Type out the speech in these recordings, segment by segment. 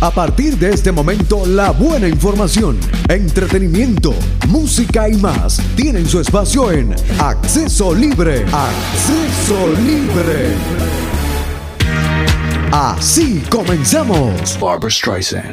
A partir de este momento, la buena información, entretenimiento, música y más tienen su espacio en Acceso Libre. Acceso Libre. Así comenzamos. Barbara Streisand.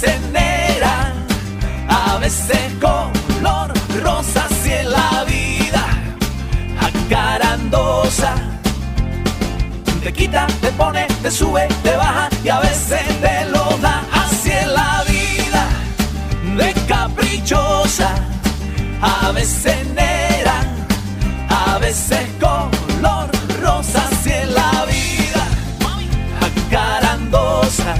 Veces a veces color rosa, así en la vida, acarandosa. Te quita, te pone, te sube, te baja y a veces te lo da. Así la vida, de caprichosa, a veces negra, a veces color rosa. Así en la vida, acarandosa.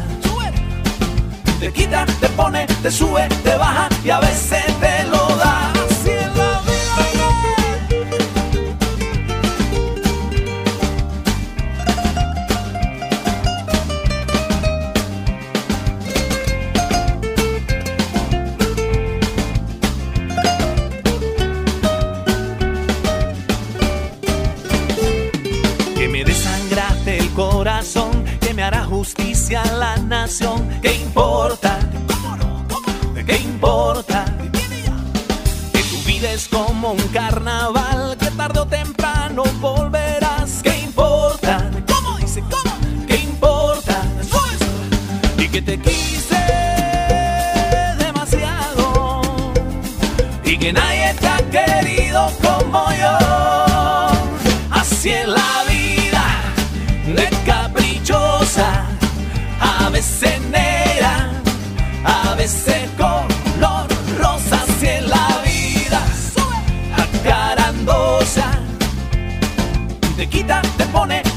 Te quita, te pone, te sube, te baja y a veces te lo da. Así en la que me desangraste el corazón, que me hará justicia a la nación. ¿Qué como un carnaval,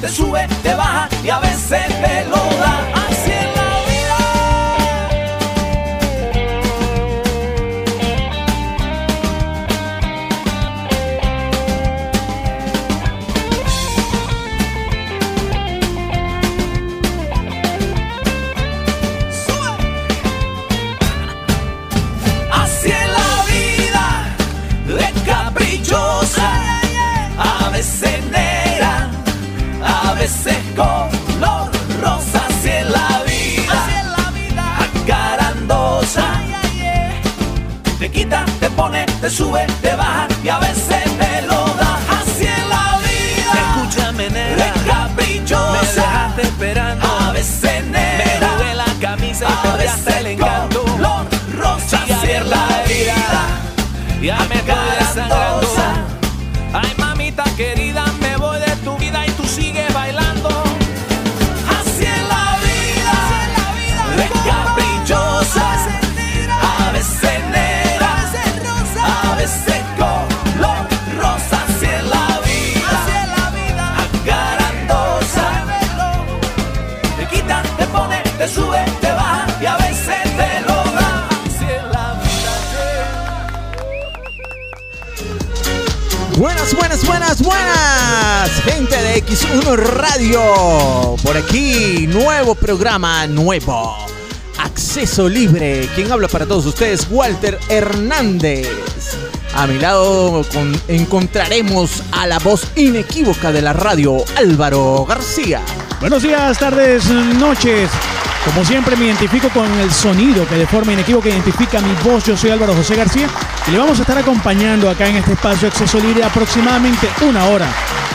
te sube, te baja y a veces te lo sube, Aquí, nuevo programa, nuevo. Acceso libre. Quien habla para todos ustedes, Walter Hernández. A mi lado con- encontraremos a la voz inequívoca de la radio, Álvaro García. Buenos días, tardes, noches. Como siempre me identifico con el sonido que de forma inequívoca identifica mi voz. Yo soy Álvaro José García y le vamos a estar acompañando acá en este espacio Acceso Libre aproximadamente una hora.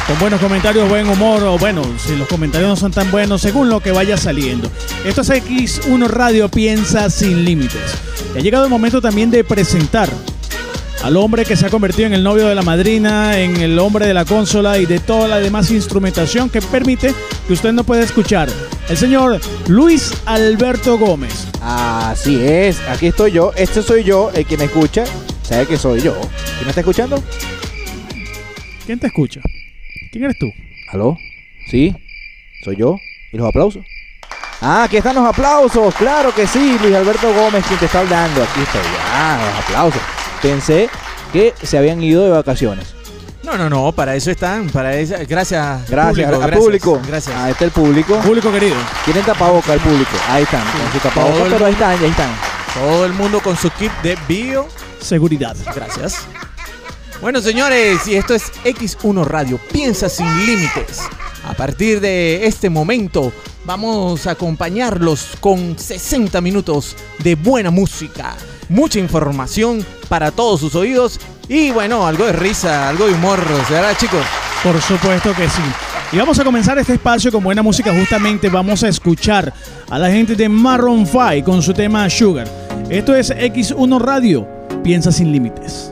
Con buenos comentarios, buen humor o bueno, si los comentarios no son tan buenos, según lo que vaya saliendo. Esto es X1 Radio Piensa Sin Límites. Y ha llegado el momento también de presentar al hombre que se ha convertido en el novio de la madrina, en el hombre de la consola y de toda la demás instrumentación que permite que usted no pueda escuchar. El señor Luis Alberto Gómez. Así es, aquí estoy yo, este soy yo, el que me escucha, sabe que soy yo. ¿Quién me está escuchando? ¿Quién te escucha? ¿Quién eres tú? ¿Aló? ¿Sí? ¿Soy yo? ¿Y los aplausos? Ah, aquí están los aplausos, claro que sí, Luis Alberto Gómez quien te está hablando, aquí estoy, ah, los aplausos. Pensé que se habían ido de vacaciones. No, no, no, para eso están, para eso, gracias. Gracias público, al gracias, público. Gracias. Ahí está el público. Público querido. Tienen tapaboca el público. Ahí están, con su tapaboca, pero ahí están, ahí están. Todo el mundo con su kit de bio. Seguridad. Gracias. Bueno, señores, y esto es X1 Radio. Piensa sin límites. A partir de este momento, vamos a acompañarlos con 60 minutos de buena música, mucha información para todos sus oídos y, bueno, algo de risa, algo de humor, ¿verdad, chicos? Por supuesto que sí. Y vamos a comenzar este espacio con buena música. Justamente vamos a escuchar a la gente de Marron 5 con su tema Sugar. Esto es X1 Radio. Piensa sin límites.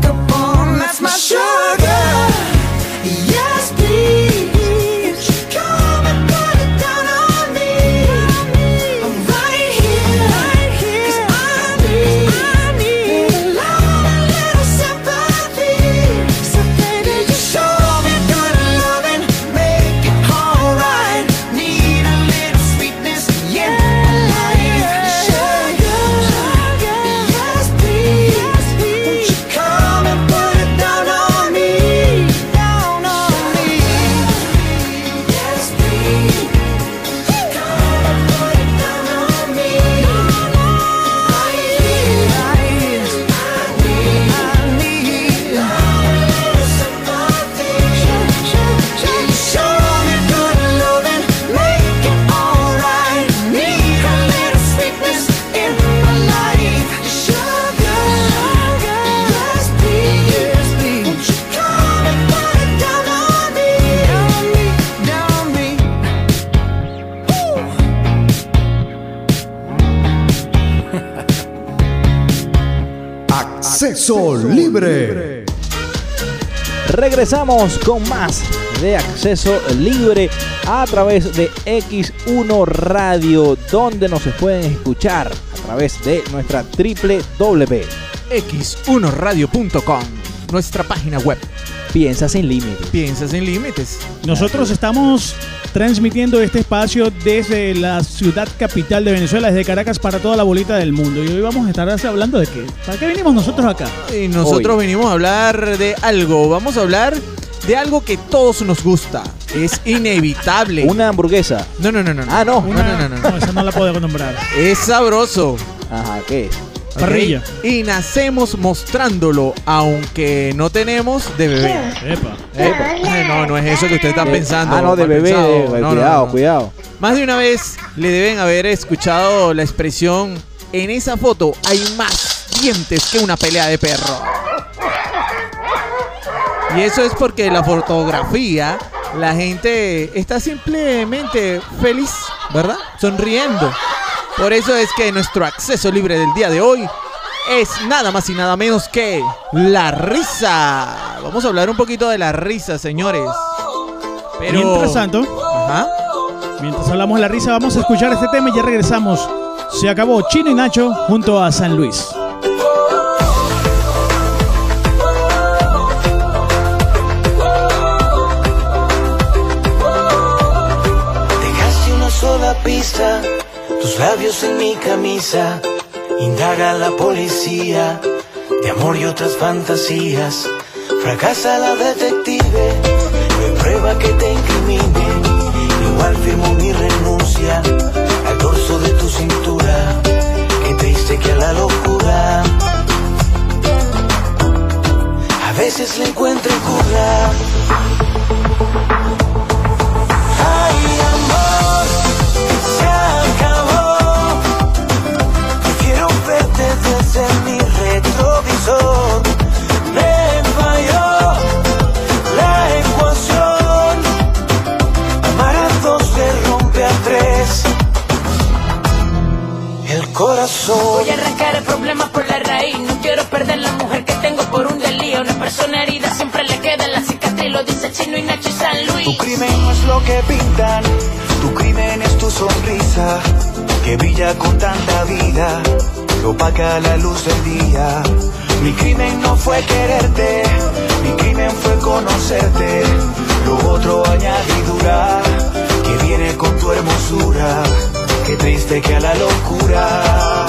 Acceso Libre. Regresamos con más de acceso libre a través de X1 Radio, donde nos pueden escuchar a través de nuestra www. x1radio.com, nuestra página web. Piensa sin límites. Piensa sin límites. Nosotros estamos transmitiendo este espacio desde la ciudad capital de Venezuela, desde Caracas para toda la bolita del mundo. Y hoy vamos a estar hablando de qué. ¿Para qué venimos nosotros acá? Y nosotros Hoy. venimos a hablar de algo. Vamos a hablar de algo que todos nos gusta. Es inevitable. Una hamburguesa. No, no, no, no. Ah, no. Una- no, no, no, no. esa no la puedo nombrar. Es sabroso. Ajá, ¿qué es? Y nacemos mostrándolo, aunque no tenemos de bebé. Epa. Epa. Eh, No, no es eso que usted está De- pensando. Ah, no, de bebé. pensado. de- No, no, cuidado, no, no. cuidado. Más de una vez le deben haber escuchado la expresión en esa foto hay más dientes que una pelea de perro. Y eso es porque la fotografía, la gente está simplemente feliz, ¿verdad? Sonriendo. Por eso es que nuestro acceso libre del día de hoy es nada más y nada menos que la risa. Vamos a hablar un poquito de la risa, señores. Pero... Mientras tanto, Ajá. mientras hablamos de la risa, vamos a escuchar este tema y ya regresamos. Se acabó Chino y Nacho junto a San Luis. Dejaste una sola pista, tus labios en mi camisa. Indaga la policía de amor y otras fantasías. Fracasa la detective, no hay prueba que te incrimine. Igual firmo mi renuncia al dorso de tu cintura. Qué triste que a la locura a veces le encuentro cura. Mi retrovisor. Me falló la ecuación. Amar a dos se rompe a tres. El corazón. Voy a arrancar el problema por la raíz. No quiero perder la mujer que tengo por un delío. Una persona herida siempre le queda la cicatriz. Lo dice Chino y Nacho y San Luis. Tu crimen no es lo que pintan, tu crimen es tu sonrisa, que brilla con tanta vida, que opaca la luz del día. Mi crimen no fue quererte, mi crimen fue conocerte, lo otro añadidura, que viene con tu hermosura, qué triste que a la locura.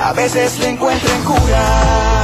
A veces le encuentren cura.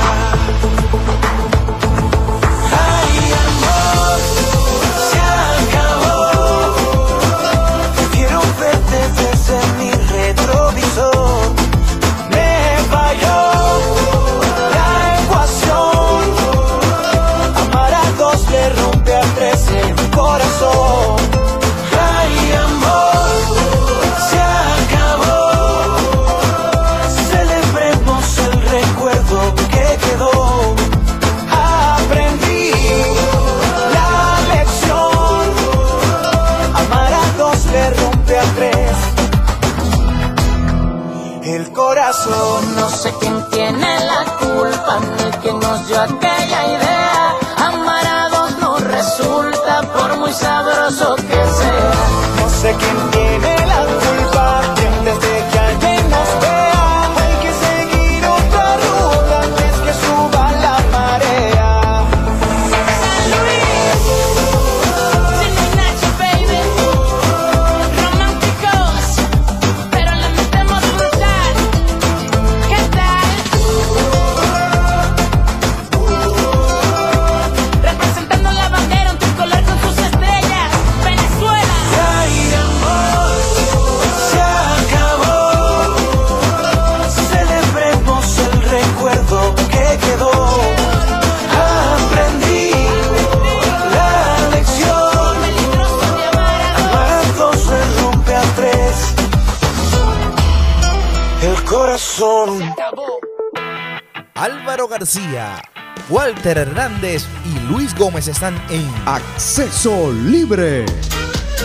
Están en Acceso Libre.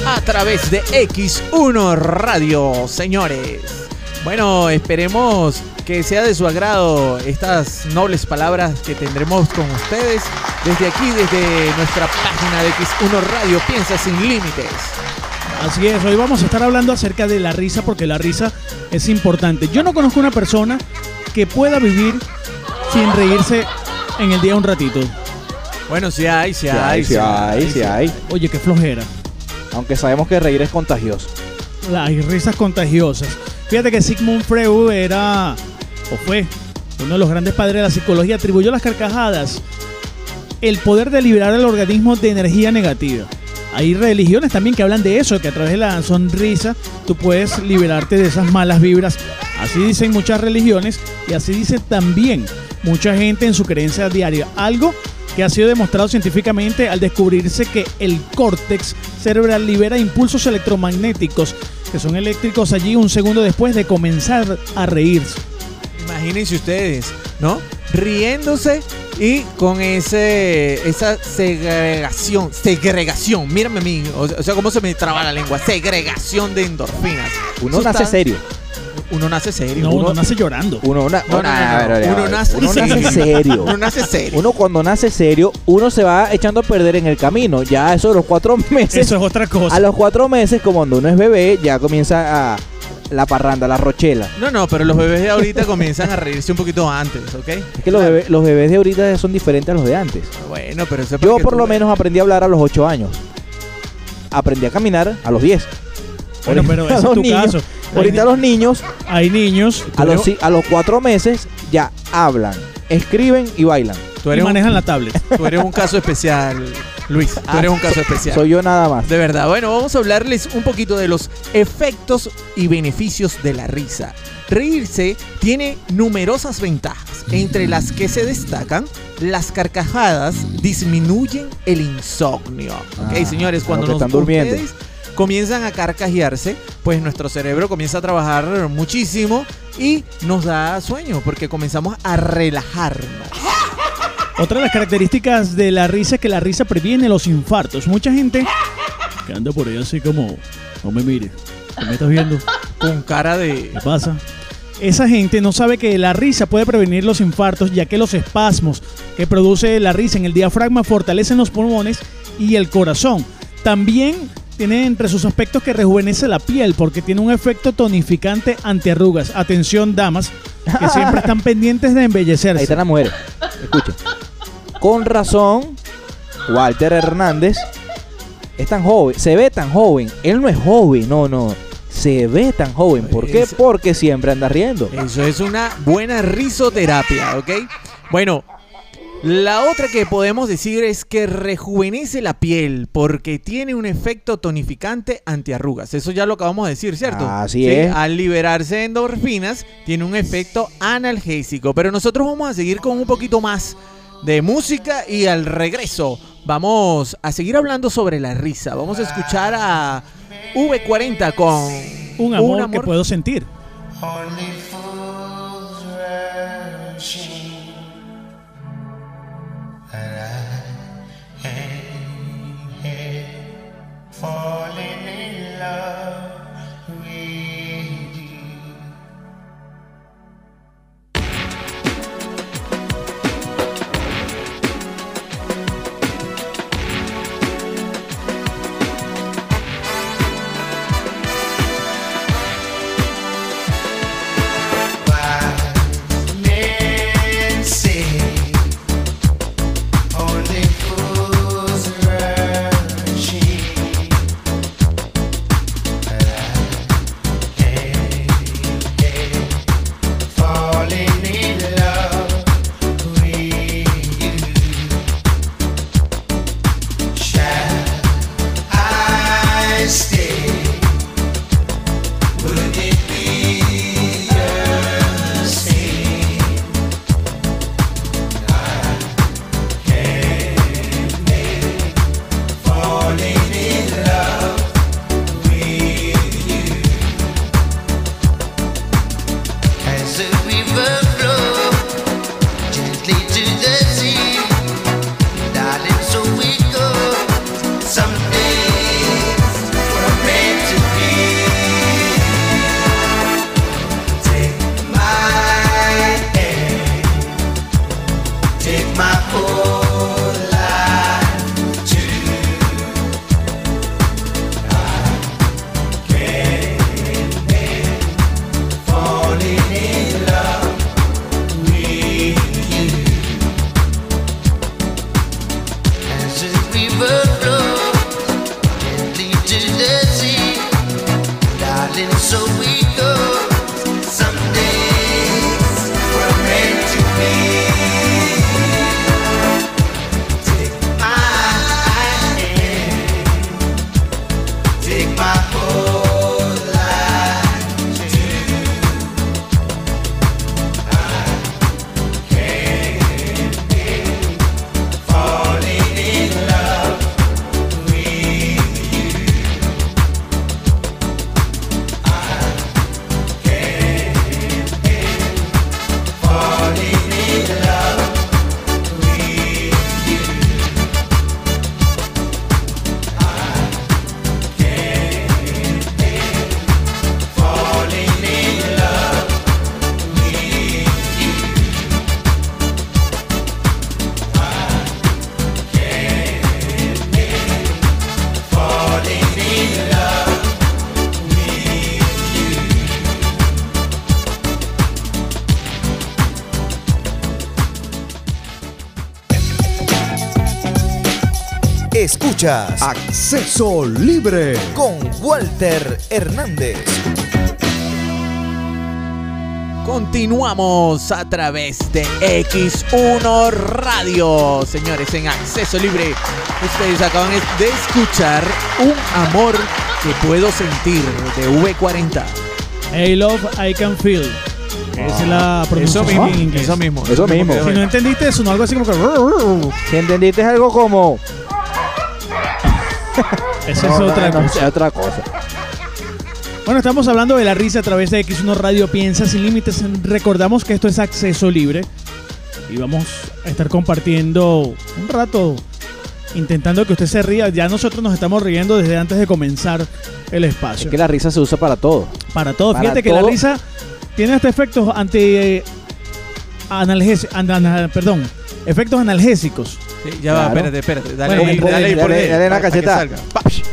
a través de X1 Radio, señores. Bueno, esperemos que sea de su agrado estas nobles palabras que tendremos con ustedes desde aquí, desde nuestra página de X1 Radio, Piensa sin Límites. Así es, hoy vamos a estar hablando acerca de la risa porque la risa es importante. Yo no conozco una persona que pueda vivir sin reírse en el día un ratito. Bueno, sí hay, sí hay, hay, sí hay, sí hay. Oye, qué flojera. Aunque sabemos que reír es contagioso. Las risas contagiosas. Fíjate que Sigmund Freud era, o fue, uno de los grandes padres de la psicología, atribuyó a las carcajadas el poder de liberar al organismo de energía negativa. Hay religiones también que hablan de eso, que a través de la sonrisa tú puedes liberarte de esas malas vibras. Así dicen muchas religiones y así dice también mucha gente en su creencia diaria. Algo que ha sido demostrado científicamente al descubrirse que el córtex cerebral libera impulsos electromagnéticos que son eléctricos allí un segundo después de comenzar a reírse. Imagínense ustedes, ¿no? Riéndose y con ese esa segregación, segregación, mírame a mí, o sea, cómo se me traba la lengua, segregación de endorfinas. Uno nace está- serio. Uno nace serio. No, uno, uno nace llorando. Uno, No, no, no, no, nace Uno nace serio. uno nace serio. Uno cuando nace serio, uno se va echando a perder en el camino. Ya eso de los cuatro meses. Eso es otra cosa. A los cuatro meses, como cuando uno es bebé, ya comienza a la parranda, la rochela. No, no, pero los bebés de ahorita comienzan a reírse un poquito antes, ¿ok? Es que los, bebés, los bebés de ahorita son diferentes a los de antes. Bueno, pero eso es Yo por lo ves. menos aprendí a hablar a los 8 años. Aprendí a caminar a los 10. Bueno, pero ese es tu niños- caso. Ahorita los niños Hay niños a los, a los 4 meses ya hablan, escriben y bailan. Tú y eres, un, manejan la tablet. tú eres un caso especial, Luis. Tú eres un caso especial. Soy yo nada más. De verdad. Bueno, vamos a hablarles un poquito de los efectos y beneficios de la risa. Reírse tiene numerosas ventajas, entre las que se destacan las carcajadas disminuyen el insomnio. ¿Ok, Ah, señores? a Cuando nos, están durmiendo. ustedes comienzan a carcajearse, pues nuestro cerebro comienza a trabajar muchísimo y nos da sueño porque comenzamos a relajarnos. Otra de las características de la risa es que la risa previene los infartos. Mucha gente que anda por ahí así como, no me mires, ¿qué me estás viendo? Con cara de... ¿Qué pasa? Esa gente no sabe que la risa puede prevenir los infartos, ya que los espasmos que produce la risa en el diafragma fortalecen los pulmones y el corazón. También tiene entre sus aspectos que rejuvenece la piel, porque tiene un efecto tonificante antiarrugas. Atención, damas, que siempre están pendientes de Ahí embellecerse. están las mujeres. Escuchen. Con razón, Walter Hernández es tan joven, se ve tan joven. Él no es joven, no, no. Se ve tan joven. ¿Por qué? Porque siempre anda riendo. Eso es una buena risoterapia, ¿ok? Bueno, la otra que podemos decir es que rejuvenece la piel porque tiene un efecto tonificante antiarrugas. Eso ya lo acabamos de decir, ¿cierto? Así es. Al liberarse endorfinas, tiene un efecto analgésico. Pero nosotros vamos a seguir con un poquito más de música y al regreso vamos a seguir hablando sobre la risa. Vamos a escuchar a V40 con Un amor, que puedo sentir. Only fools Escuchas Acceso Libre. con Walter Hernández. Continuamos a través de X1 Radio, señores, en acceso libre. Ustedes acaban de escuchar Un amor que puedo sentir de V40. Hey Love, I Can Feel. Esa es la pronunciación mismo, en inglés. eso mismo. Eso mismo. Si no entendiste eso, no algo así como que... Si entendiste es algo como. No, es otra no, cosa. es otra cosa. Bueno, estamos hablando de la risa a través de X1 Radio Piensa Sin Límites. Recordamos que esto es acceso libre y vamos a estar compartiendo un rato intentando que usted se ría. Ya nosotros nos estamos riendo desde antes de comenzar el Es espacio. que la risa se usa para todo. Para todo. para Fíjate que la risa tiene hasta efectos anti eh, analgés- an- an- perdón, efectos analgésicos. Sí, ya va, Claro. espérate, espérate. Dale, Bueno, ahí, dale, dale, ahí por dale, una para- que cachetada. salga.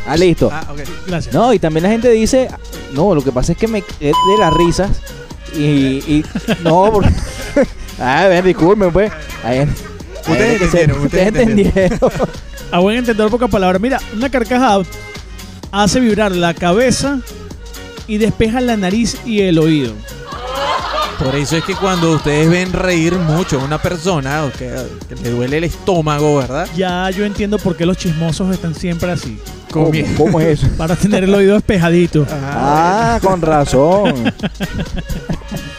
Ah, listo. Ah, ok. Gracias. No, y también la gente dice, no, lo que pasa es que me es de las risas y, y no, porque, a ver, disculpen pues. Ahí- ahí Ustedes se- entendieron, ustedes entendieron. A buen entender pocas palabras. Mira, una carcajada hace vibrar la cabeza y despeja la nariz y el oído. Por eso es que cuando ustedes ven reír mucho a una persona que, que le duele el estómago, ¿verdad? Ya yo entiendo por qué los chismosos están siempre así. ¿Cómo, cómo es eso? Para tener el oído despejadito. Ah, con razón.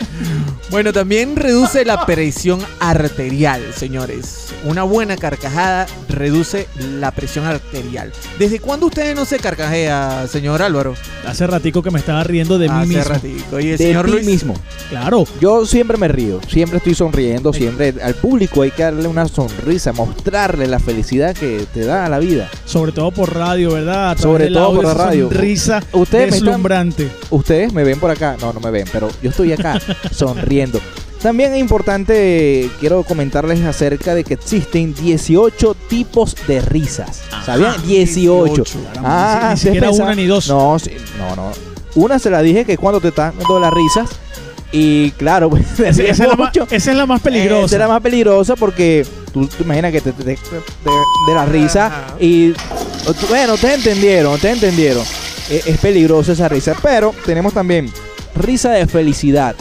Bueno, también reduce la presión arterial, señores. Una buena carcajada reduce la presión arterial. ¿Desde cuándo usted no se carcajea, señor Álvaro? Hace ratico que me estaba riendo de mí Hace mismo. ratico. Y el De señor ti Luis. mismo. Claro. Yo siempre me río, siempre estoy sonriendo, siempre al público hay que darle una sonrisa, mostrarle la felicidad que te da la vida. Sobre todo por radio, ¿verdad? Sobre todo audio, por la radio. Sonrisa Ustedes me están- deslumbrante. Ustedes me ven por acá, no, no me ven, pero yo estoy acá sonriendo. También es importante, quiero comentarles acerca de que existen 18 tipos de risas. ¿Sabían? 18. 18. Ah, Ni ustedes siquiera una ni dos. No, sí, no, no. Una se la dije que es cuando te están dando las risas. Y claro, pues, te Esa, es la más, mucho. esa es la más Esa peligrosa. era más peligrosa porque tú, tú imaginas que te, te- te- de, de la risa Ajá. y bueno, ustedes entendieron, ustedes entendieron. Eh, es peligrosa esa risa, pero tenemos también risa de felicidad,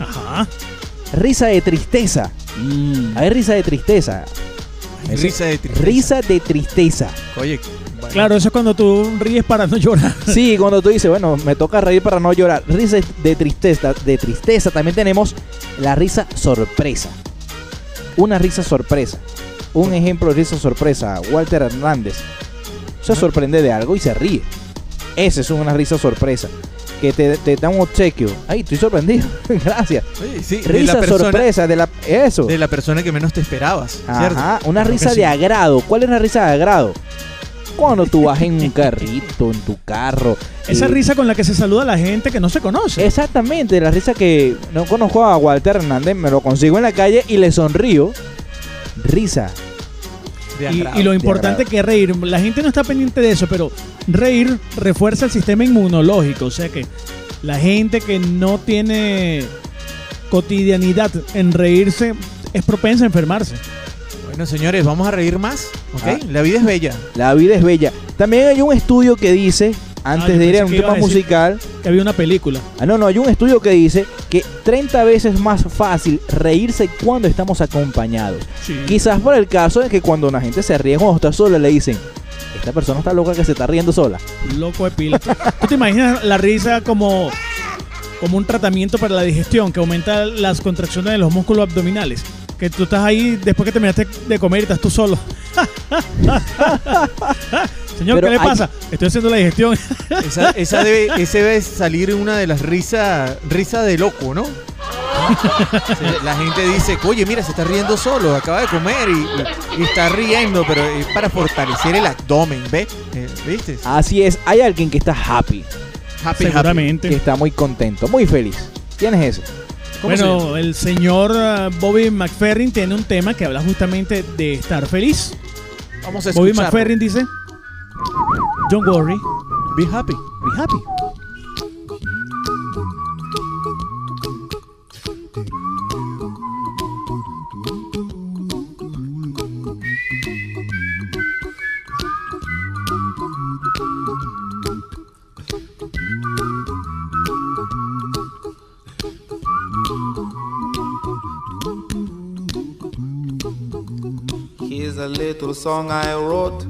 Ajá. risa de tristeza. Hay risa de tristeza. Risa de tristeza. Risa de tristeza. Oye, bueno. Claro, eso es cuando tú ríes para no llorar. Sí, cuando tú dices, bueno, me toca reír para no llorar. Risa de tristeza, de tristeza. También tenemos la risa sorpresa. Una risa sorpresa. Un ejemplo de risa sorpresa, Walter Hernández. Se sorprende de algo y se ríe. Esa es una risa sorpresa. Que te, te da un obsequio. Ay, estoy sorprendido. Gracias. Oye, sí, de Risa la persona, sorpresa de la eso. de la persona que menos te esperabas, ¿cierto? Ajá, una Claro que risa sí. de agrado. ¿Cuál es la risa de agrado? Cuando tú vas en un carrito, en tu carro. Esa eh, risa con la que se saluda a la gente que no se conoce. Exactamente, la risa que no conozco a Walter Hernández, me lo consigo en la calle y le sonrío. Risa. Y, lo importante que es reír, la gente no está pendiente de eso, pero reír refuerza el sistema inmunológico. O sea que la gente que no tiene cotidianidad en reírse es propensa a enfermarse. Bueno, señores, vamos a reír más, ¿ok? Ah. La vida es bella. La vida es bella. También hay un estudio que dice, antes Ah, de ir a un tema musical, Que había una película. ah, no, no, hay un estudio que dice que 30 veces más fácil reírse cuando estamos acompañados. Sí. Quizás por el caso de que cuando una gente se ríe cuando está sola, le dicen, esta persona está loca que se está riendo sola. Loco de pila. ¿Tú te imaginas la risa como, como un tratamiento para la digestión que aumenta las contracciones de los músculos abdominales? Que tú estás ahí después que terminaste de comer y estás tú solo. Señor, Pero ¿qué le hay- pasa? Estoy haciendo la digestión. Esa, esa debe, ese debe salir una de las risas risa de loco, ¿no? La gente dice, oye, mira, se está riendo solo, acaba de comer y, y- y está riendo, pero es para fortalecer el abdomen, ¿ves? Eh, ¿Viste? Así es, hay alguien que está happy, Happy, Seguramente. que está muy contento, muy feliz. ¿Quién es ese? ¿Cómo se Bueno, el señor ah, Bobby McFerrin tiene un tema que habla justamente de estar feliz. happy. Vamos a Bobby. McFerrin dice, Don't worry, Be happy. be happy. Here's a little song I wrote.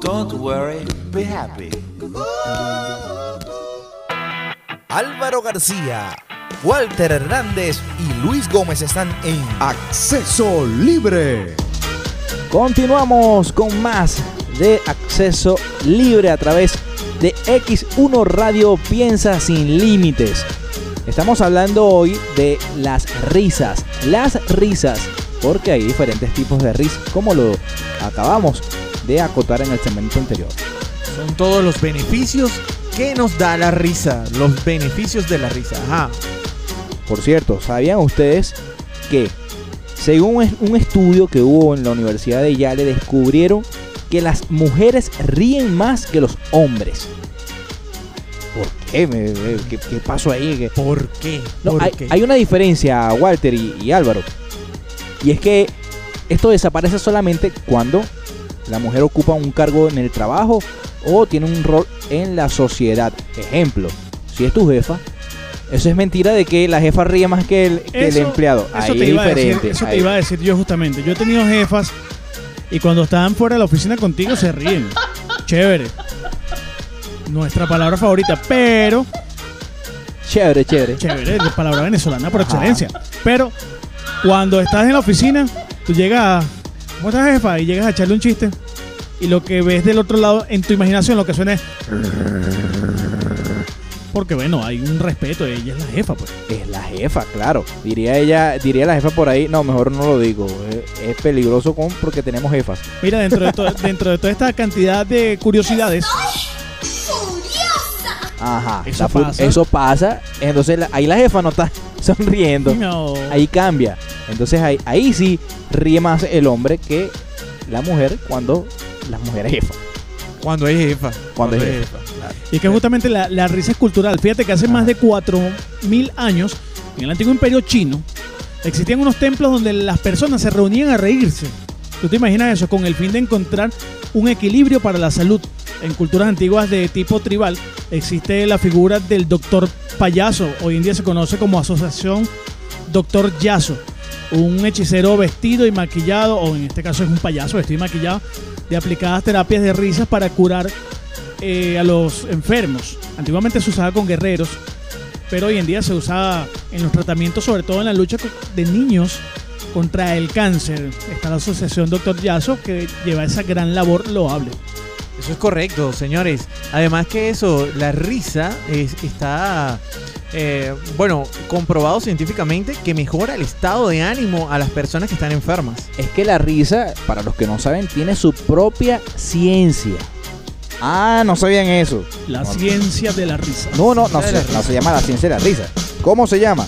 Don't worry, be happy. Álvaro García, Walter Hernández y Luis Gómez están en Acceso Libre. Continuamos con más de acceso libre a través de X1 Radio Piensa sin límites. Estamos hablando hoy de las risas. Las risas, porque hay diferentes tipos de risas, como lo acabamos de acotar en el segmento anterior. Son todos los beneficios que nos da la risa. Los beneficios de la risa. Ajá. Por cierto, ¿sabían ustedes que según un estudio que hubo en la Universidad de Yale descubrieron que las mujeres ríen más que los hombres? ¿Por qué? ¿Qué, qué pasó ahí? ¿Qué- ¿Por qué? No, ¿Por hay, qué? hay una diferencia, Walter y, y Álvaro. Y es que esto desaparece solamente cuando la mujer ocupa un cargo en el trabajo o tiene un rol en la sociedad. Ejemplo, si es tu jefa, eso es mentira de que la jefa ríe más que el, que el Eso- empleado. Eso Ahí te es iba a decir, diferente. eso te iba a decir yo justamente. Yo he tenido jefas y cuando estaban fuera de la oficina contigo se ríen. Chévere. Nuestra palabra favorita, pero Chévere, chévere. chévere, la palabra venezolana por Ajá. excelencia. Pero cuando estás en la oficina, tú llegas, ¿cómo estás jefa? Y llegas a echarle un chiste y lo que ves del otro lado en tu imaginación lo que suena es porque bueno, hay un respeto, ella es la jefa, pues. Es la jefa, claro. Diría ella, diría la jefa por ahí, no, mejor no lo digo. Es, es peligroso con, porque tenemos jefas. Mira, dentro de, to- dentro de toda esta cantidad de curiosidades, Ajá. Eso la fu- pasa. eso pasa. Entonces la- ahí la jefa no está sonriendo. no, Ahí cambia. Entonces ahí, ahí sí ríe más el hombre que la mujer cuando la mujer es jefa. Cuando es jefa. Cuando es jefa. claro. y que justamente la, la risa es cultural. Fíjate que hace más de 4.000 años, en el antiguo imperio chino, existían unos templos donde las personas se reunían a reírse. ¿Tú te imaginas eso? Con el fin de encontrar un equilibrio para la salud. En culturas antiguas de tipo tribal existe la figura del doctor payaso. Hoy en día se conoce como asociación doctor Yaso. Un hechicero vestido y maquillado, o en este caso es un payaso vestido y maquillado, de aplicadas terapias de risas para curar eh, a los enfermos. Antiguamente se usaba con guerreros, pero hoy en día se usa en los tratamientos, sobre todo en la lucha de niños contra el cáncer. Está la asociación Doctor Yaso que lleva esa gran labor loable. Eso es correcto, señores. Además que eso, la risa es- está, eh, bueno, comprobado científicamente que mejora el estado de ánimo a las personas que están enfermas. Es que la risa, para los que no saben, tiene su propia ciencia. Ah, no sabían eso. La No, ciencia de la risa. No, no, no, se, no se llama la ciencia de la risa. ¿Cómo se llama?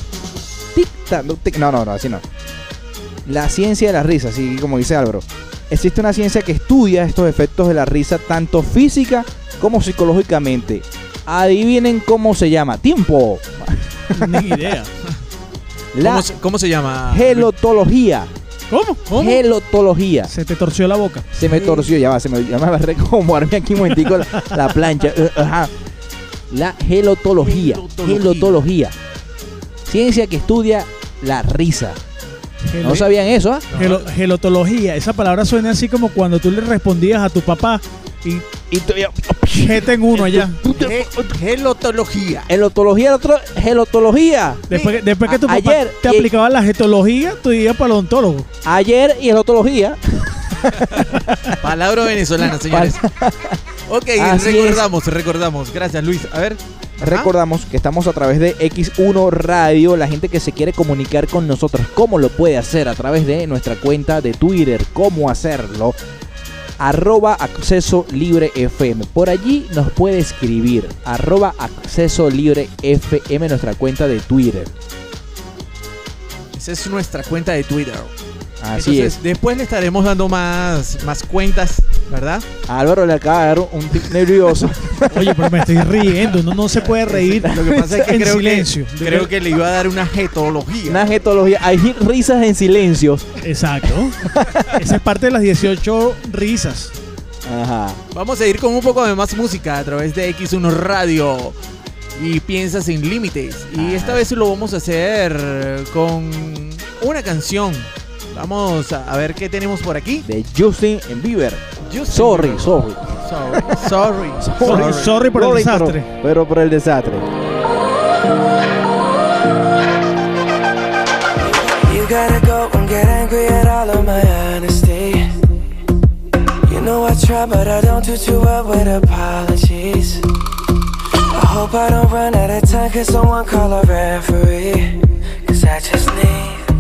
Tic, tac, no, tic- no, no, no, así no. La ciencia de la risa, así como dice Álvaro. Existe una ciencia que estudia estos efectos de la risa tanto física como psicológicamente. Adivinen cómo se llama. Tiempo. Ni idea. La ¿Cómo, se, cómo se llama? gelotología. ¿Cómo? ¿Cómo? Gelotología. Se te torció la boca. Se me torció, ya va, se me, ya me como arme aquí un momentico la, la plancha. Eh, Ajá. La gelotología. Gelotología. Gelotología. Ciencia que estudia la risa. ¿No sabían eso? ah? Gelo- gelotología. Esa palabra suena así como cuando tú le respondías a tu papá y Y todavía- jeta en uno allá. Ge- gelotología. Gelotología, el otro, gelotología. Después, que- después que tu A- papá ayer, te y- aplicaba la getología, tú ibas para el odontólogo. Ayer y gelotología. Palabra venezolana, señores. Ok, Así recordamos, recordamos. Gracias, Luis. A ver. Recordamos que estamos a través de X1 Radio. La gente que se quiere comunicar con nosotros, ¿cómo lo puede hacer? A través de nuestra cuenta de Twitter. ¿Cómo hacerlo? arroba acceso libre FM. Por allí nos puede escribir arroba acceso libre FM nuestra cuenta de Twitter. Esa es nuestra cuenta de Twitter. Así Entonces, es. después le estaremos dando más, más cuentas, ¿verdad? A Álvaro le acaba de dar un tip nervioso. Oye, pero me estoy riendo, no, no se puede reír. Lo que pasa es que en creo, silencio. que creo que le iba a dar una jetología. Una jetología. Hay risas en silencio. Exacto. Esa es parte de las 18 risas. Ajá. Vamos a ir con un poco de más música a través de X1 Radio y Piensa sin Límites. Y esta vez lo vamos a hacer con una canción. Vamos a ver qué tenemos por aquí. De Justin Bieber. Justin Sorry, Bieber. sorry. Sorry, sorry, Sorry, sorry por el Sorry, pero- desastre. Pero, por el desastre. You gotta go and get angry at all of my honesty. You know I try, but I don't do too well with apologies. I hope I don't run out of time, cause someone call a referee. Cause I just need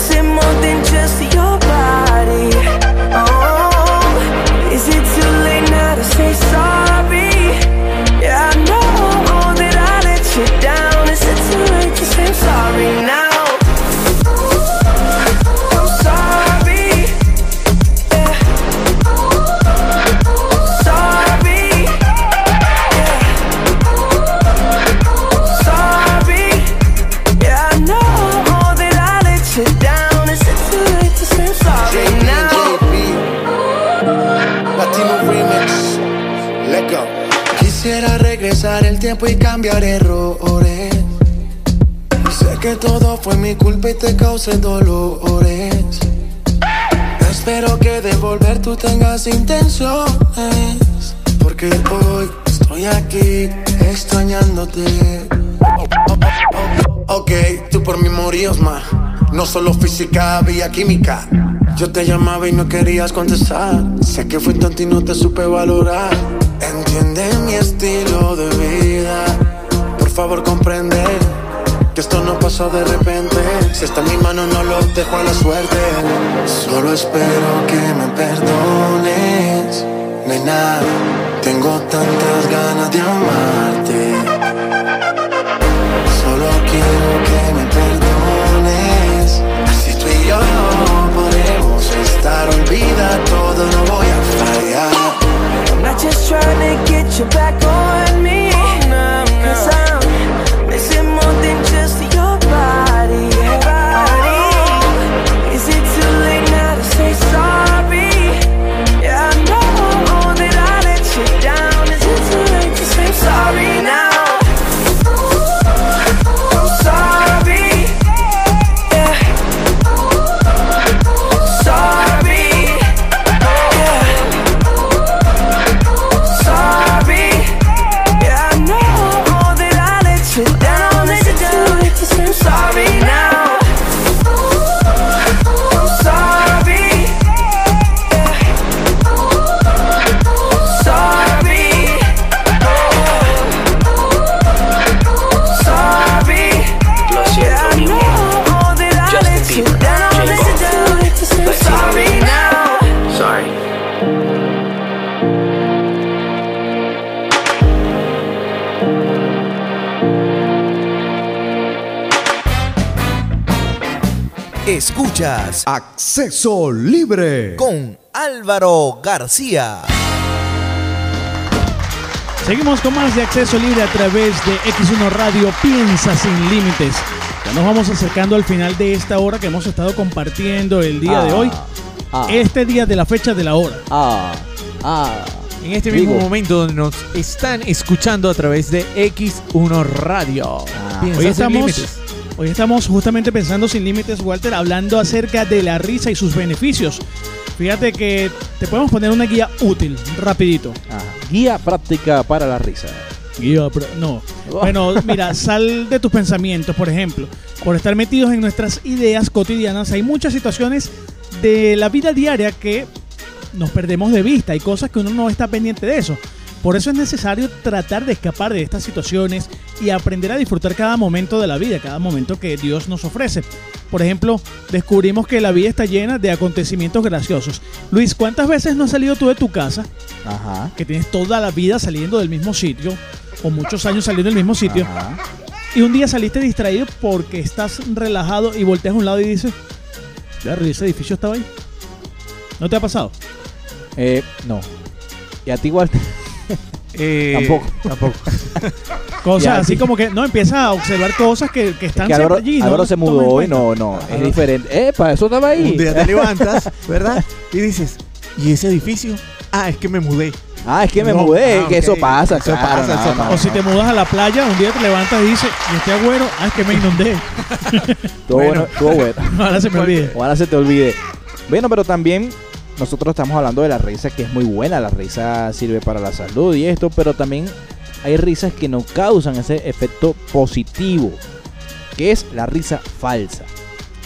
missing more than just your body y cambiar errores. Sé que todo fue mi culpa y te causé dolores. Espero que de volver tú tengas intenciones. Porque hoy estoy aquí extrañándote. Ok, tú por mí morías más. No solo física, había química. Yo te llamaba y no querías contestar. Sé que fui tonto y no te supe valorar. Entiende mi estilo de vida. Por favor, comprende que esto no pasó de repente. Si está en mi mano, no lo dejo a la suerte. Solo espero que me perdones, nena. Tengo tantas ganas de amarte. Solo quiero que estar. Olvida todo, no voy a fallar. I'm not just trying to get you back on me. Cause I'm Escuchas Acceso libre. con Álvaro García. Seguimos con más de acceso libre a través de X1 Radio Piensa sin límites. Ya nos vamos acercando al final de esta hora que hemos estado compartiendo el día de Ah, hoy. ah. Este día de la fecha de la hora. Ah, ah. En este Digo. mismo momento donde nos están escuchando a través de X1 Radio. Ah. Piensa Hoy sin estamos, límites. Hoy estamos justamente pensando sin límites, Walter, hablando acerca de la risa y sus beneficios. Fíjate que te podemos poner una guía útil, rapidito. Ajá. Guía práctica para la risa. Guía, no. Bueno, mira, sal de tus pensamientos, por ejemplo. Por estar metidos en nuestras ideas cotidianas, hay muchas situaciones de la vida diaria que nos perdemos de vista. Hay cosas que uno no está pendiente de eso. Por eso es necesario tratar de escapar de estas situaciones y aprender a disfrutar cada momento de la vida, cada momento que Dios nos ofrece. Por ejemplo, descubrimos que la vida está llena de acontecimientos graciosos. Luis, ¿cuántas veces no has salido tú de tu casa? Ajá. que tienes toda la vida saliendo del mismo sitio, o muchos años saliendo del mismo sitio, Ajá. y un día saliste distraído porque estás relajado y volteas a un lado y dices, ya, ese edificio estaba ahí. ¿No te ha pasado? Eh, no. Y a ti igual. Eh, Tampoco. Tampoco. Cosas así sí. como que, no, empieza a observar cosas que, que Es están que Álvaro, allí. Álvaro ¿no? se mudó hoy, no, no. Es diferente. Epa, eso estaba ahí. Un día te levantas, ¿verdad? Y dices, ¿y ese edificio? Ah, es que me mudé. Ah, es que me No, mudé, ah, que eso pasa, Eso claro, pasa, no, eso no, O si te mudas a la playa, un día te levantas y dices, ¿y este agüero? Ah, es que me inundé. Estuvo bueno, Bueno. estuvo bueno. Ahora se me olvide. Ojalá se te olvide. Bueno, pero también nosotros estamos hablando de la risa que es muy buena. La risa sirve para la salud y esto, pero también hay risas que no causan ese efecto positivo, que es la risa falsa.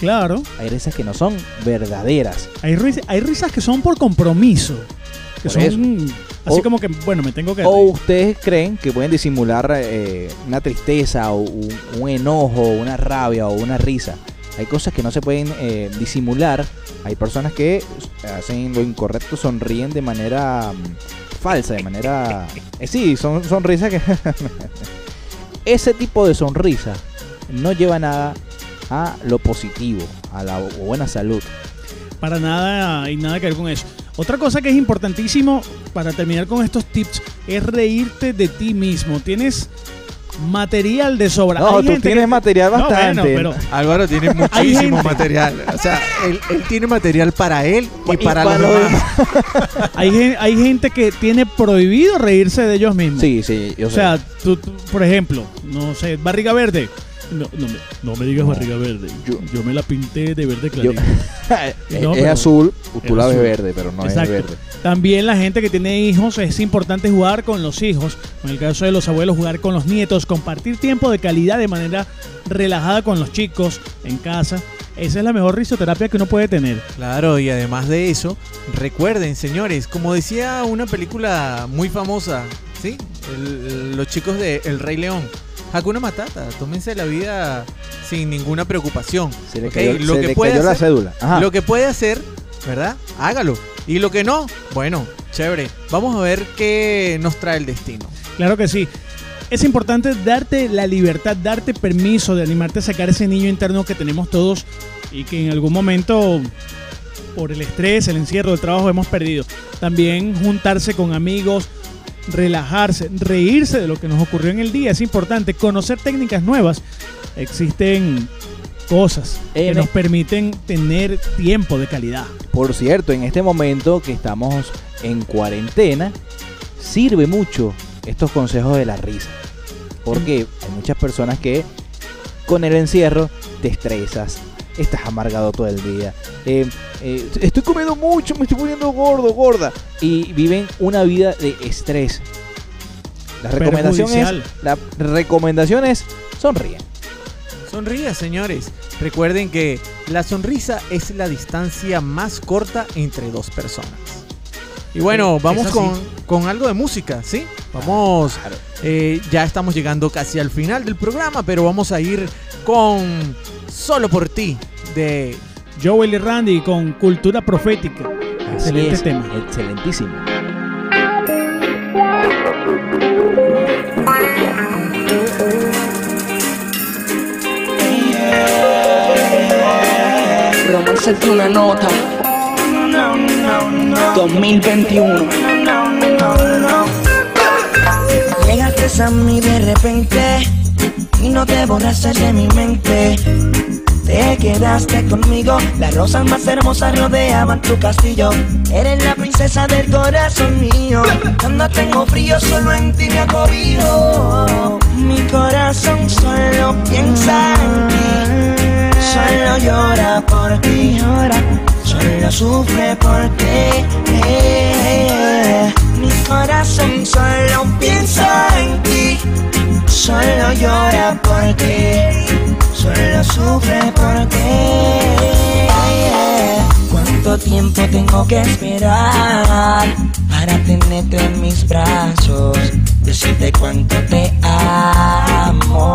Claro. Hay risas que no son verdaderas. Hay, ris- hay risas que son por compromiso. Que Por son eso. así O- como que, bueno, me tengo que... O ustedes creen que pueden disimular eh, una tristeza o un, un enojo, una rabia o una risa. Hay cosas que no se pueden eh, disimular. Hay personas que hacen lo incorrecto, sonríen de manera mm, falsa, de manera... eh, sí, son sonrisas que... Ese tipo de sonrisa no lleva nada a lo positivo, a la buena salud. Para nada hay nada que ver con eso. Otra cosa que es importantísimo para terminar con estos tips es reírte de ti mismo. Tienes material de sobra. No, Hay tú gente tienes que- material No, bastante. bueno, pero Álvaro tiene muchísimo material. O sea, él, él tiene material para él y, Y para, para los demás. hay, hay gente que tiene prohibido reírse de ellos mismos. Sí, sí, yo O sé. sea, tú, tú, por ejemplo, no sé, barriga verde. No, no, me, no me digas No, barriga verde. yo- Yo, me la pinté de verde clarito. es No, es pero- azul, tú es la ves azul. verde, pero no Exacto. es verde. También la gente que tiene hijos, es importante jugar con los hijos. En el caso de los abuelos, jugar con los nietos, compartir tiempo de calidad de manera relajada con los chicos en casa. Esa es la mejor risoterapia que uno puede tener. Claro, y además de eso, recuerden, señores, como decía una película muy famosa, ¿sí? El- el- los chicos de El Rey León. Hakuna Matata, tómense la vida sin ninguna preocupación. Se le ¿ok? cayó, Lo se que le puede cayó la hacer- cédula. Ajá. Lo que puede hacer, ¿verdad? Hágalo. Y lo que no, bueno, chévere. Vamos a ver qué nos trae el destino. Claro que sí. Es importante darte la libertad, darte permiso de animarte a sacar ese niño interno que tenemos todos y que en algún momento, por el estrés, el encierro, el trabajo, hemos perdido. También juntarse con amigos, relajarse, reírse de lo que nos ocurrió en el día. Es importante conocer técnicas nuevas. Existen cosas que nos permiten tener tiempo de calidad. Por cierto, en este momento que estamos en cuarentena, sirve mucho estos consejos de la risa. Porque hay muchas personas que con el encierro te estresas, estás amargado todo el día. eh, eh, estoy comiendo mucho, me estoy poniendo gordo, gorda. Y viven una vida de estrés. La recomendación es, la recomendación es sonríen. Sonríe, señores. Recuerden que la sonrisa es la distancia más corta entre dos personas. Y bueno, vamos con, con algo de música, ¿sí? Vamos, eh, ya estamos llegando casi al final del programa, pero vamos a ir con Solo por ti de Joel y Randy con cultura profética. Así Excelente es, tema. Excelentísimo. Vamos a hacerte una nota. 2021. A mí de repente y no te borraste de mi mente. Te quedaste conmigo, las rosas más hermosas rodeaban tu castillo. Eres la princesa del corazón mío. Cuando tengo frío, solo en ti me acobijo. Mi corazón solo piensa en ti. Solo llora por ti, solo sufre por ti. Corazón solo piensa en ti, solo llora por ti, solo sufre por ti. ¿Cuánto tiempo tengo que esperar para tenerte en mis brazos? Decirte cuánto te amo.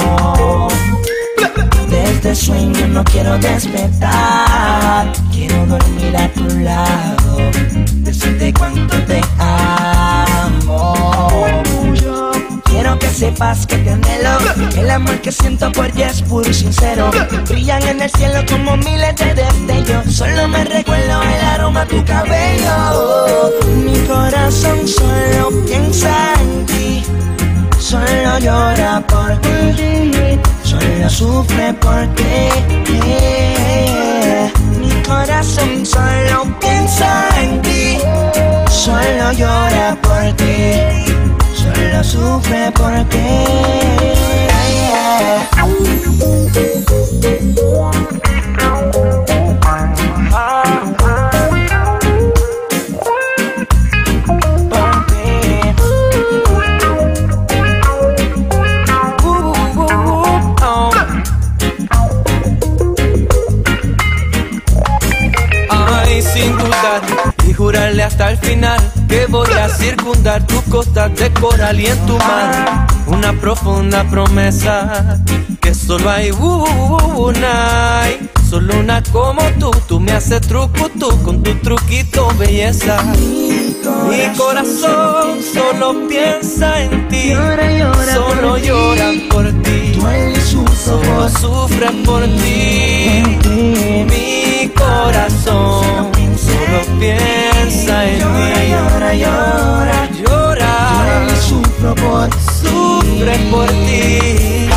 Desde sueño no quiero despertar, quiero dormir a tu lado, decirte cuánto te amo. Quiero que sepas que te anhelo, el amor que siento por ti es puro y sincero. Brillan en el cielo como miles de destellos, solo me recuerdo el aroma de tu cabello. Mi corazón solo piensa en ti, solo llora por ti, solo sufre por ti. Mi corazón solo piensa en ti, solo llora por ti, solo sufre por ti. Ay, sin dudar y jurarle hasta el final que voy a circundar tus costas de coral y en tu mar una profunda promesa que solo hay una, y solo una como tú. Tú me haces truco tú con tu truquito belleza. Mi corazón solo piensa en ti, solo llora por ti, solo sufre por ti. Mi corazón piensa en ti, llora, llora, llora, sufre por, sufre por ti.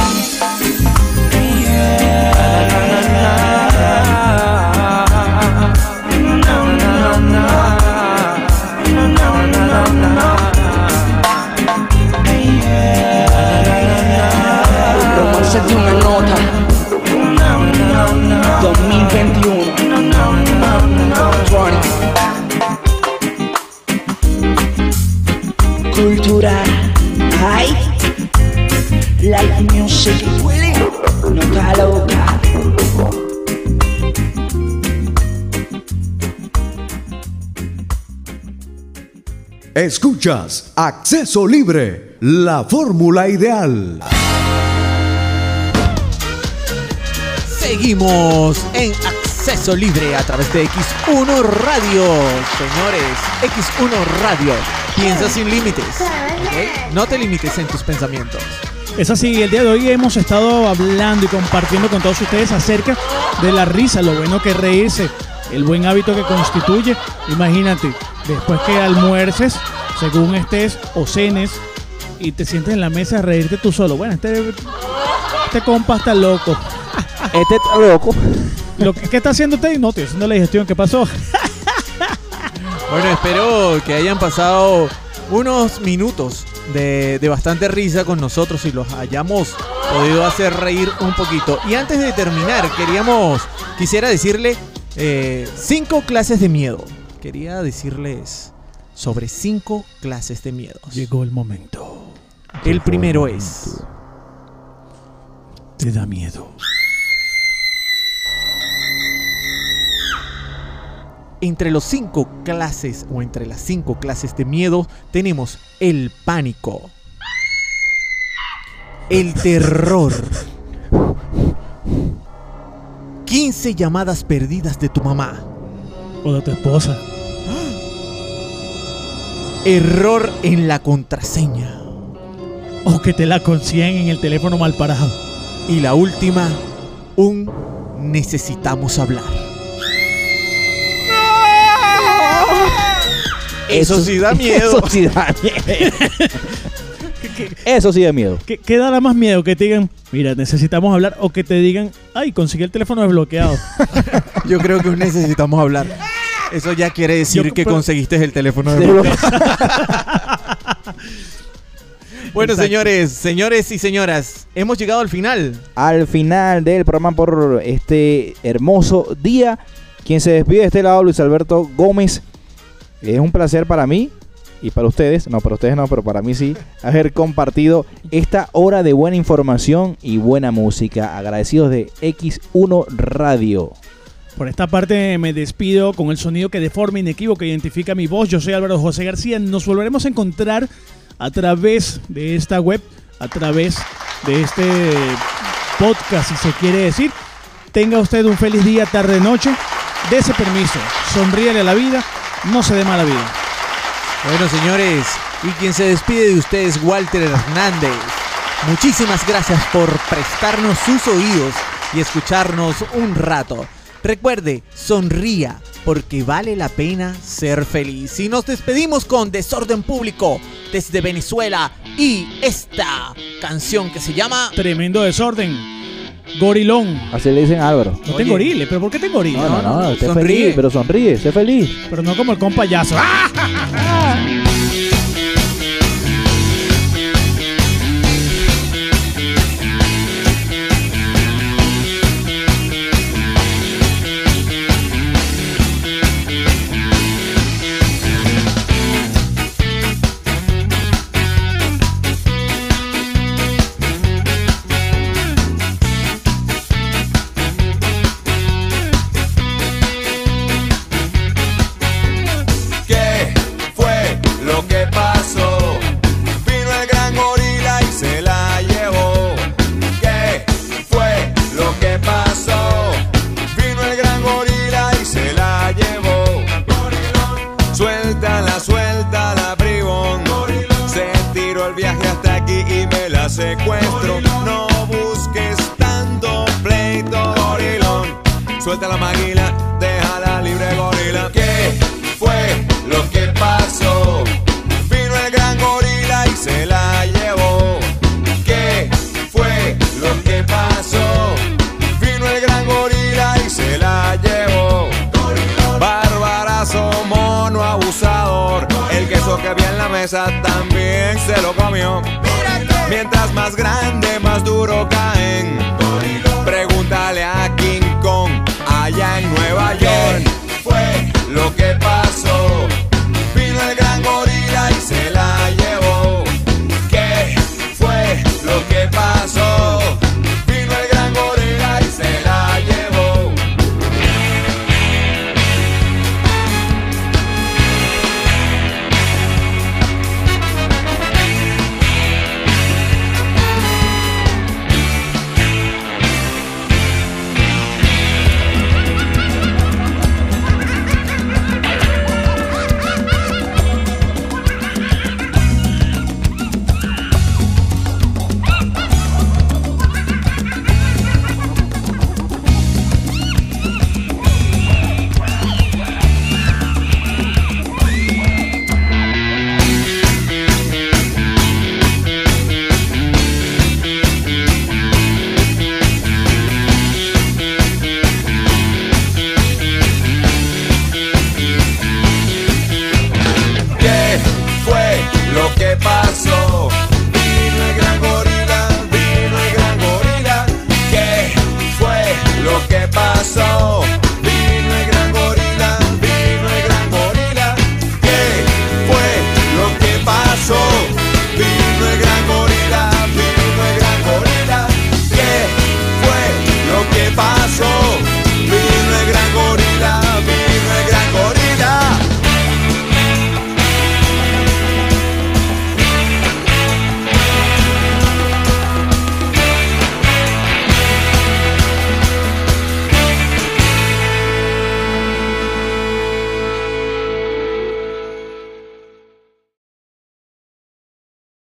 Romance de una nota Escuchas Acceso Libre, la fórmula ideal. Seguimos en acceso libre a través de X1 Radio. Señores, X1 Radio. Piensa sin límites. No te limites en tus pensamientos. Es así, el día de hoy hemos estado hablando y compartiendo con todos ustedes acerca de la risa, lo bueno que es reírse, el buen hábito que constituye. Imagínate, después que almuerces, según estés o cenes y te sientes en la mesa a reírte tú solo. Bueno, este, este compa está loco. Este está loco. Lo que, ¿Qué está haciendo usted? No, estoy haciendo la digestión. ¿Qué pasó? Bueno, espero que hayan pasado unos minutos de, de bastante risa con nosotros y los hayamos podido hacer reír un poquito. Y antes de terminar, queríamos, quisiera decirle eh, cinco clases de miedo. Quería decirles sobre cinco clases de miedos. Llegó el momento. El primero es Te da miedo. entre los cinco clases o entre las cinco clases de miedo tenemos el pánico, el terror, 15 llamadas perdidas de tu mamá, O de tu esposa. Error en la contraseña O que te la consiguen en el teléfono mal parado. y la última, un necesitamos hablar. Eso sí da miedo. Eso sí da miedo. Eso sí da miedo. ¿Qué, qué dará más miedo? Que te digan, mira, necesitamos hablar. O que te digan, ay, conseguí el teléfono desbloqueado. Yo creo que un necesitamos hablar. Eso ya quiere decir Yo- que conseguiste el teléfono de Bueno, Exacto. señores, señores y señoras, hemos llegado al final. Al final del programa por este hermoso día. Quien se despide de este lado, Luis Alberto Gómez. Es un placer para mí y para ustedes, no, para ustedes no, pero para mí sí, haber compartido esta hora de buena información y buena música. Agradecidos de X1 Radio. Por esta parte me despido con el sonido que de forma inequívoca identifica mi voz. Yo soy Álvaro José García. Nos volveremos a encontrar a través de esta web, a través de este podcast, si se quiere decir. Tenga usted un feliz día, tarde, noche. Dese permiso, sonríele a la vida, no se dé mala vida. Bueno, señores, y quien se despide de ustedes, Walter Hernández. Muchísimas gracias por prestarnos sus oídos y escucharnos un rato. Recuerde, sonría, porque vale la pena ser feliz. Y nos despedimos con Desorden Público desde Venezuela y esta canción que se llama Tremendo desorden. Gorilón. Así le dicen a Álvaro. No te gorile, pero ¿por qué te gorile? No, no, no, esté sonríe. feliz, pero sonríe, sé feliz. Pero no como el compayazo. ¡Ah!